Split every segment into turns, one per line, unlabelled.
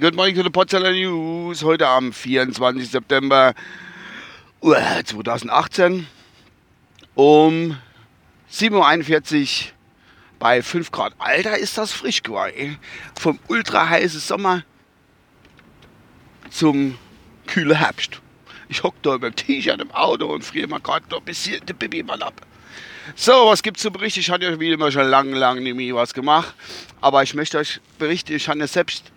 Good morning to the Potsdamer News. Heute am 24. September 2018 um 7.41 Uhr bei 5 Grad. Alter, ist das frisch geworden. Vom ultra heißen Sommer zum kühlen Herbst. Ich hock da im T-Shirt im Auto und friere mal gerade ein bisschen die Bibi mal ab. So, was gibt's zu berichten? Ich hatte ja wie immer schon lange, lange nicht mehr was gemacht. Aber ich möchte euch berichten, ich habe selbst,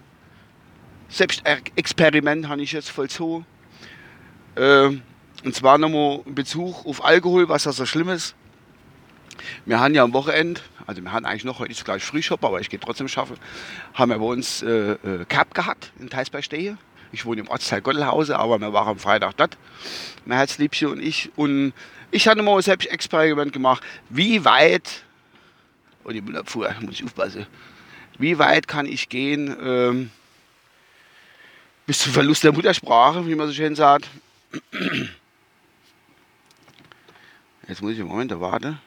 selbst Experiment habe ich jetzt vollzogen. Äh, und zwar nochmal in Bezug auf Alkohol, was da so schlimm ist. Wir haben ja am Wochenende, also wir haben eigentlich noch, heute ist gleich Frühshop, aber ich gehe trotzdem schaffen, haben wir bei uns äh, äh, Cap gehabt in Teisbergstehe. Ich wohne im Ortsteil Gottelhause, aber wir waren am Freitag dort, mein Herzliebchen und ich. Und ich hatte mal selbst Experiment gemacht, wie weit, oh die Müllabfuhr, muss ich aufpassen, wie weit kann ich gehen ähm, bis zum Verlust der Muttersprache, wie man so schön sagt. Jetzt muss ich im Moment warten.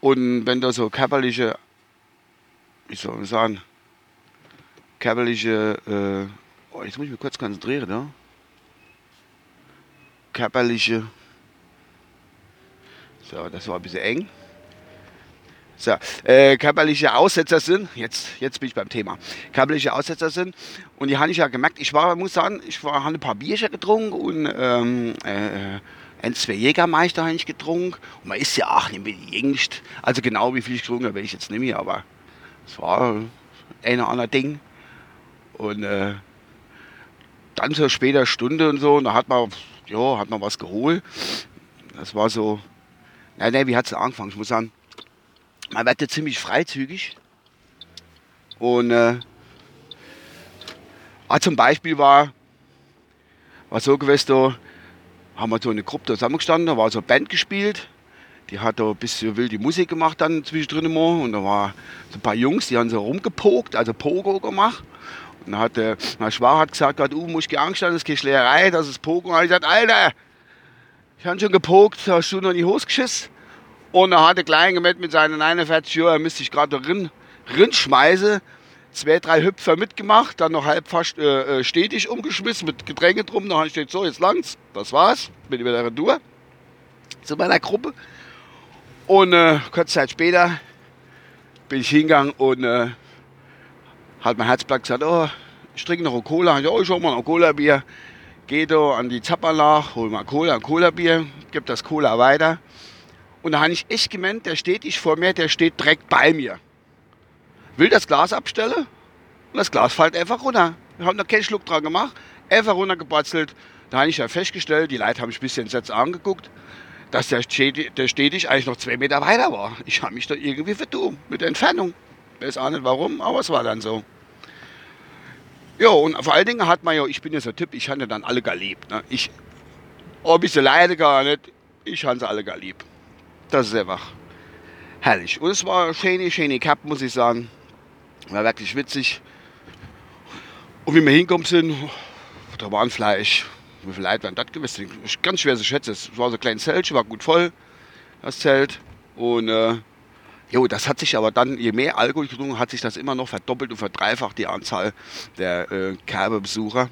Und wenn da so körperliche, wie soll man sagen, körperliche, äh, oh, jetzt muss ich mich kurz konzentrieren, ne? Körperliche, so, das war ein bisschen eng. So, äh, körperliche Aussetzer sind, jetzt, jetzt bin ich beim Thema, körperliche Aussetzer sind. Und die habe ich ja gemerkt, ich war, muss sagen, ich habe ein paar Bierchen getrunken und ähm, äh, ein, zwei Jägermeister habe ich getrunken. Und man ist ja auch nicht mehr jüngst. Also genau wie viel ich getrunken habe, weiß ich jetzt nicht mehr, aber es war ein oder andere Ding. Und äh, dann so später Stunde und so, und da hat man, ja, hat man was geholt. Das war so, nein, nein, wie hat es angefangen? Ich muss sagen, man wird ja ziemlich freizügig. Und äh, ah, zum Beispiel war, war so gewesen, da haben wir so eine Gruppe zusammengestanden, da war so eine Band gespielt. Die hat da ein bisschen wilde Musik gemacht dann zwischendrin mal. Und da war so ein paar Jungs, die haben so rumgepokt, also Pogo gemacht. Dann hat der, mein Schwager hat gesagt, du musst keine Angst haben, das ist keine Schlägerei, das ist Pogo. Und ich gesagt, Alter, ich habe schon gepokt, hast du noch in die Hose geschissen? Und dann hat der Kleine gemeldet mit seinen 49 Jahren, er müsste sich gerade drin, drin schmeißen. Zwei, drei Hüpfer mitgemacht, dann noch halb fast äh, äh stetig umgeschmissen mit Getränke drum. Dann habe ich gesagt, so, jetzt lang's, das war's, bin wieder retour zu meiner Gruppe. Und äh, kurze Zeit später bin ich hingegangen und äh, hat mein Herzblatt gesagt, oh, ich trinke noch eine Cola. Ich, oh, ich hol mal noch Cola-Bier. Gehe da an die Zappanlage, hol mal Cola, ein Cola-Bier, gebe das Cola weiter. Und da habe ich echt gemeint, der steht nicht vor mir, der steht direkt bei mir. Will das Glas abstellen und das Glas fällt einfach runter. Wir haben da keinen Schluck dran gemacht, einfach runtergebatzelt. Da habe ich ja festgestellt, die Leute haben mich ein bisschen entsetzt angeguckt, dass der, der stetig eigentlich noch zwei Meter weiter war. Ich habe mich da irgendwie vertun mit der Entfernung. Ich weiß auch nicht warum, aber es war dann so. Ja, und vor allen Dingen hat man ja, ich bin ja so ein Typ, ich hatte dann alle gar lieb. Ne? Ich, ob ich sie leide gar nicht, ich habe sie alle gar lieb. Das ist einfach herrlich. Und es war schöne, schöne Cup, muss ich sagen. War wirklich witzig. Und wie wir hingekommen sind, da waren vielleicht, wie viele Leute waren das gewesen? Ganz schwer zu schätzen. Es war so ein kleines Zelt, war gut voll, das Zelt. Und äh, jo, das hat sich aber dann, je mehr Alkohol getrunken, hat sich das immer noch verdoppelt und verdreifacht, die Anzahl der äh, Kerbebesucher.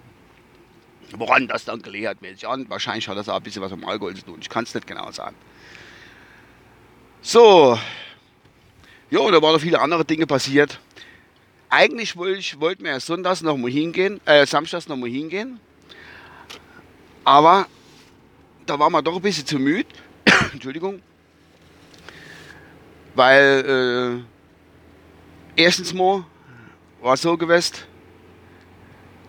Woran das dann gelegen hat, weiß an. Wahrscheinlich hat das auch ein bisschen was mit Alkohol zu tun. Ich kann es nicht genau sagen. So, ja, da waren noch viele andere Dinge passiert. Eigentlich wollte ich, wollten wir ja sonntags noch mal hingehen, äh, samstags noch mal hingehen. Aber da waren wir doch ein bisschen zu müde. Entschuldigung. Weil äh, erstens mal war es so gewesen,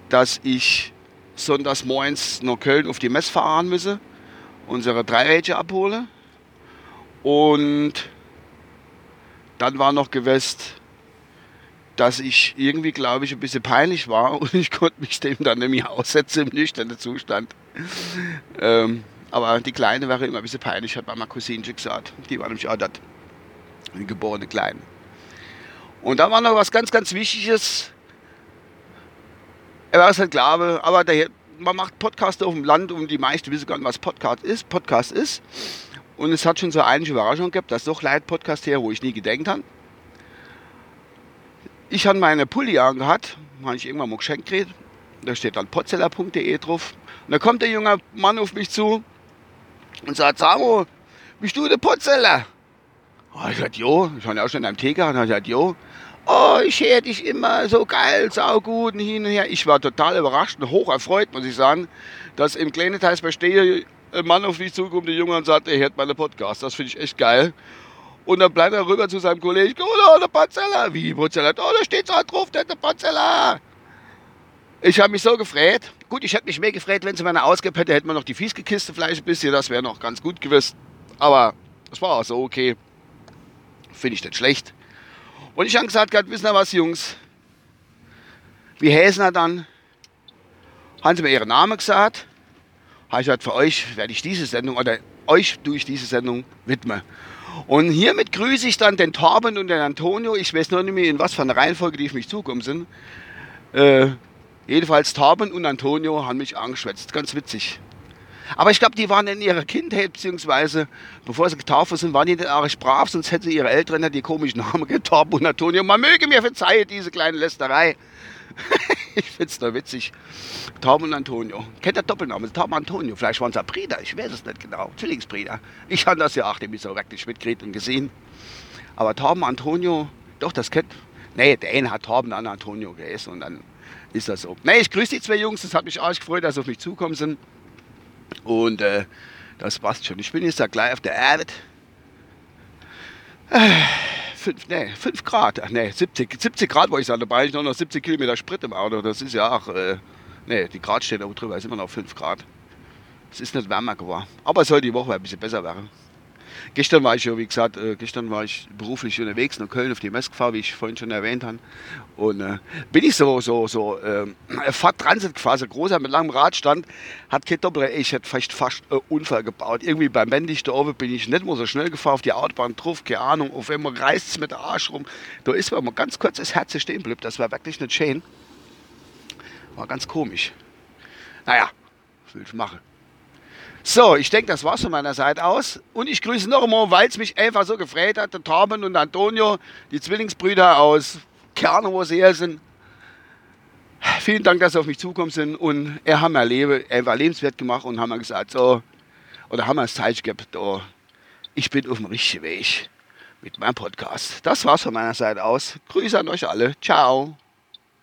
dass ich sonntags morgens nach Köln auf die Messe fahren müsse, unsere Dreirädchen abhole. Und dann war noch gewesen, dass ich irgendwie, glaube ich, ein bisschen peinlich war und ich konnte mich dem dann nämlich aussetzen im nüchternen Zustand. Ähm, aber die Kleine wäre immer ein bisschen peinlich, hat meine Cousine gesagt. Die war nämlich auch dort, geborene Kleine. Und da war noch was ganz, ganz Wichtiges. Er war es halt aber der, man macht Podcasts auf dem Land und die meisten wissen gar nicht, was Podcast ist. Podcast ist. Und es hat schon so einige Überraschungen gehabt, dass doch Leute Podcast her, wo ich nie gedenkt habe. ich habe meine Pulli angehabt, habe ich irgendwann mal geschenkt gekriegt. Da steht dann potzeller.de drauf. Und da kommt der junge Mann auf mich zu und sagt, Samo, bist du der Potzeller? Oh, ich sagte, jo. Ich habe ja auch schon in einem Tee. Und ich gesagt, jo. Oh, ich höre dich immer so geil, saugut und hin und her. Ich war total überrascht und hoch erfreut, muss ich sagen, dass im kleinen Teil bei Stehe ein Mann auf mich zukommt, der Junge, und sagt, er hört meine Podcast. Das finde ich echt geil. Und dann bleibt er rüber zu seinem Kollegen, oh, der Potzeller. Wie Potzeller? Oh, da steht so drauf, der, Potzeller. Ich habe mich so gefreut. Gut, ich hätte mich mehr gefreut, wenn sie meine ausgegeben hätte, hätte man noch die Fieskekiste vielleicht ein bisschen, das wäre noch ganz gut gewesen. Aber das war auch so okay. Finde ich nicht schlecht. Und ich habe gesagt, gehabt, wissen Sie was, Jungs? Wie heißen er dann? Haben sie mir ihren Namen gesagt? Habe ich gesagt, für euch werde ich diese Sendung, oder euch tue ich diese Sendung widmen. Und hiermit grüße ich dann den Torben und den Antonio. Ich weiß noch nicht mehr, in was für einer Reihenfolge die auf mich zukommen sind. Äh, jedenfalls Torben und Antonio haben mich angeschwätzt. Ganz witzig. Aber ich glaube, die waren in ihrer Kindheit, beziehungsweise bevor sie getauft sind, waren die nicht arg brav, sonst hätten ihre Eltern ja die komischen Namen getorben und Antonio. Man möge mir verzeihen, diese kleine Lästerei. ich finde es nur witzig. Torben und Antonio. Kennt der Doppelname? Torben Antonio. Vielleicht waren es auch Brüder, ich weiß es nicht genau. Zwillingsbrüder. Ich habe das ja auch nämlich so wirklich mitgekriegt und gesehen. Aber Torben Antonio, doch, das kennt. Nee, der eine hat der andere Antonio geheißen und dann ist das so. Nee, ich grüße die zwei Jungs, das hat mich arg gefreut, dass sie auf mich zukommen sind. Und äh, das passt schon. Ich bin jetzt da gleich auf der Erde. Äh, nee, 5 Grad. Nee, 70, 70 Grad wollte ich sagen. Dabei ich noch 70 Kilometer Sprit im Auto. Das ist ja auch. Äh, nee, die Grad steht auch drüber. Ist immer noch 5 Grad. Es ist nicht wärmer geworden. Aber es soll die Woche ein bisschen besser werden. Gestern war ich ja, wie gesagt, äh, gestern war ich beruflich unterwegs nach Köln auf die Messe gefahren, wie ich vorhin schon erwähnt habe. Und äh, bin ich so, so, so, äh, Fahrt Transit gefahren, so großer mit langem Radstand, hat kein Doppler, ich hätte vielleicht fast äh, Unfall gebaut. Irgendwie beim Wendig da oben bin ich nicht mehr so schnell gefahren auf die Autobahn drauf, keine Ahnung, auf einmal reißt es mit der Arsch rum. Da ist mir mal ganz kurz das Herz stehen geblieben, das war wirklich nicht schön. War ganz komisch. Naja, will ich machen? So, ich denke, das war's von meiner Seite aus. Und ich grüße noch einmal, weil es mich einfach so gefreut hat, der Torben und Antonio, die Zwillingsbrüder aus Kerne, wo sie her sind. Vielen Dank, dass sie auf mich zukommen sind und er hat mein Leben einfach lebenswert gemacht und haben mir gesagt, so, oder haben mir das Zeichen gegeben, oh, ich bin auf dem richtigen Weg mit meinem Podcast. Das war's von meiner Seite aus. Grüße an euch alle. Ciao.